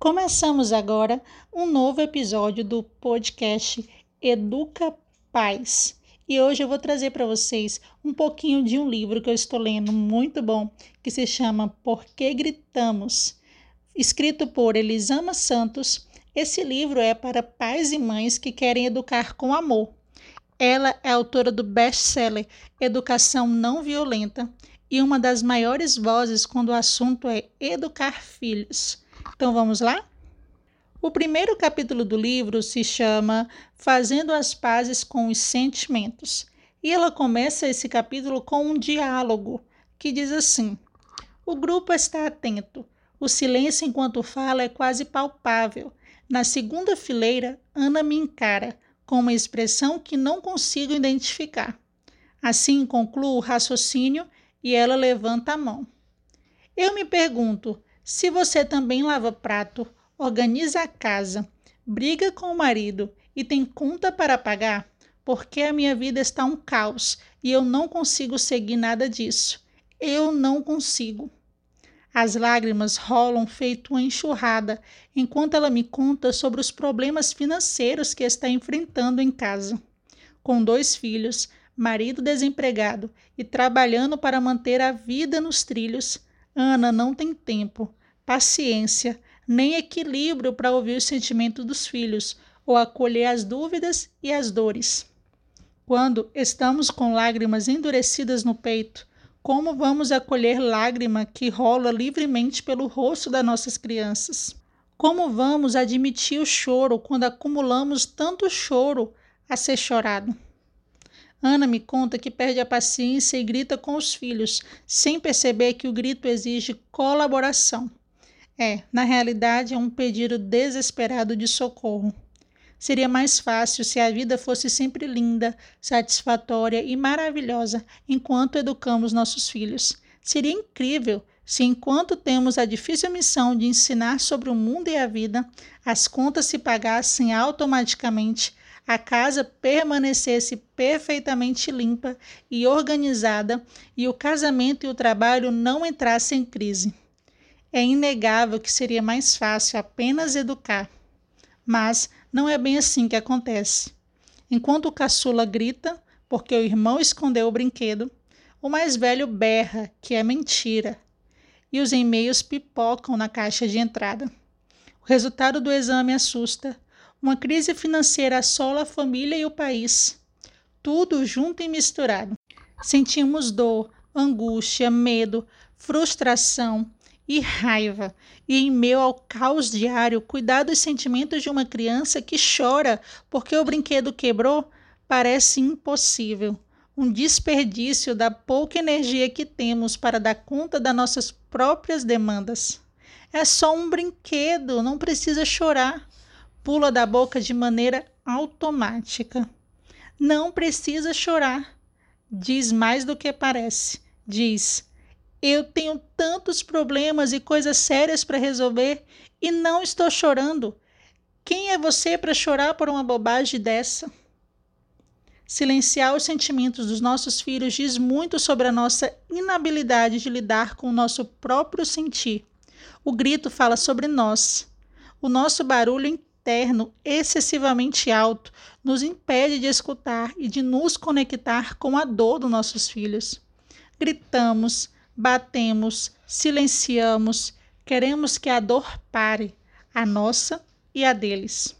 Começamos agora um novo episódio do podcast Educa Paz. E hoje eu vou trazer para vocês um pouquinho de um livro que eu estou lendo muito bom, que se chama Por que Gritamos? Escrito por Elisama Santos. Esse livro é para pais e mães que querem educar com amor. Ela é autora do best-seller Educação Não Violenta e uma das maiores vozes quando o assunto é educar filhos. Então vamos lá? O primeiro capítulo do livro se chama Fazendo as Pazes com os Sentimentos. E ela começa esse capítulo com um diálogo que diz assim: O grupo está atento. O silêncio enquanto fala é quase palpável. Na segunda fileira, Ana me encara com uma expressão que não consigo identificar. Assim concluo o raciocínio e ela levanta a mão. Eu me pergunto: se você também lava prato, organiza a casa, briga com o marido e tem conta para pagar, porque a minha vida está um caos e eu não consigo seguir nada disso. Eu não consigo. As lágrimas rolam feito uma enxurrada enquanto ela me conta sobre os problemas financeiros que está enfrentando em casa. Com dois filhos, marido desempregado e trabalhando para manter a vida nos trilhos, Ana não tem tempo paciência, nem equilíbrio para ouvir os sentimentos dos filhos ou acolher as dúvidas e as dores. Quando estamos com lágrimas endurecidas no peito, como vamos acolher lágrima que rola livremente pelo rosto das nossas crianças? Como vamos admitir o choro quando acumulamos tanto choro a ser chorado? Ana me conta que perde a paciência e grita com os filhos, sem perceber que o grito exige colaboração. É, na realidade, é um pedido desesperado de socorro. Seria mais fácil se a vida fosse sempre linda, satisfatória e maravilhosa enquanto educamos nossos filhos. Seria incrível se, enquanto temos a difícil missão de ensinar sobre o mundo e a vida, as contas se pagassem automaticamente, a casa permanecesse perfeitamente limpa e organizada e o casamento e o trabalho não entrassem em crise. É inegável que seria mais fácil apenas educar, mas não é bem assim que acontece. Enquanto o caçula grita porque o irmão escondeu o brinquedo, o mais velho berra que é mentira e os e-mails pipocam na caixa de entrada. O resultado do exame assusta. Uma crise financeira assola a família e o país. Tudo junto e misturado. Sentimos dor, angústia, medo, frustração, e raiva, e em meio ao caos diário, cuidar dos sentimentos de uma criança que chora porque o brinquedo quebrou parece impossível. Um desperdício da pouca energia que temos para dar conta das nossas próprias demandas. É só um brinquedo, não precisa chorar. Pula da boca de maneira automática. Não precisa chorar. Diz mais do que parece. Diz: eu tenho tantos problemas e coisas sérias para resolver e não estou chorando. Quem é você para chorar por uma bobagem dessa? Silenciar os sentimentos dos nossos filhos diz muito sobre a nossa inabilidade de lidar com o nosso próprio sentir. O grito fala sobre nós. O nosso barulho interno, excessivamente alto, nos impede de escutar e de nos conectar com a dor dos nossos filhos. Gritamos, batemos, silenciamos, queremos que a dor pare, a nossa e a deles.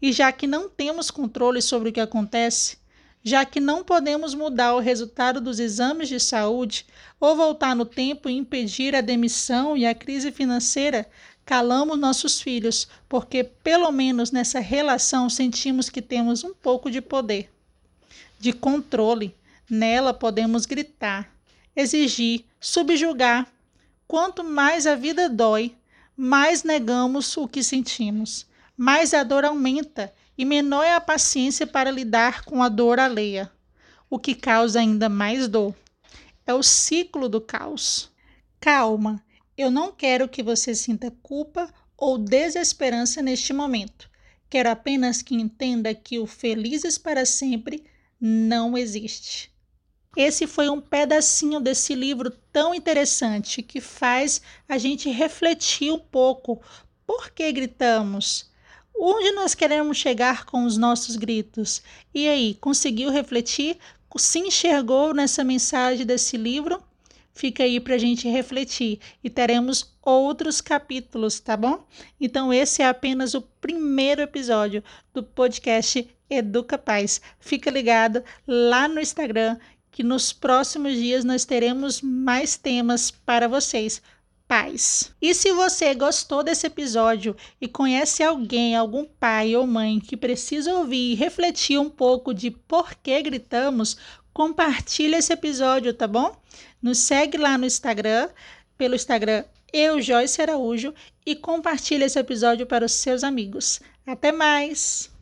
E já que não temos controle sobre o que acontece, já que não podemos mudar o resultado dos exames de saúde ou voltar no tempo e impedir a demissão e a crise financeira, calamos nossos filhos, porque pelo menos nessa relação sentimos que temos um pouco de poder, de controle. Nela podemos gritar, exigir, subjugar. Quanto mais a vida dói, mais negamos o que sentimos, mais a dor aumenta e menor é a paciência para lidar com a dor alheia, o que causa ainda mais dor. É o ciclo do caos. Calma, eu não quero que você sinta culpa ou desesperança neste momento. Quero apenas que entenda que o felizes para sempre não existe. Esse foi um pedacinho desse livro tão interessante que faz a gente refletir um pouco Por que gritamos? Onde nós queremos chegar com os nossos gritos? E aí, conseguiu refletir? Se enxergou nessa mensagem desse livro? Fica aí para a gente refletir e teremos outros capítulos, tá bom? Então, esse é apenas o primeiro episódio do podcast Educa Paz. Fica ligado lá no Instagram que nos próximos dias nós teremos mais temas para vocês pais. E se você gostou desse episódio e conhece alguém, algum pai ou mãe que precisa ouvir e refletir um pouco de por que gritamos, compartilha esse episódio, tá bom? Nos segue lá no Instagram, pelo Instagram eu, Joyce Araújo, e compartilha esse episódio para os seus amigos. Até mais!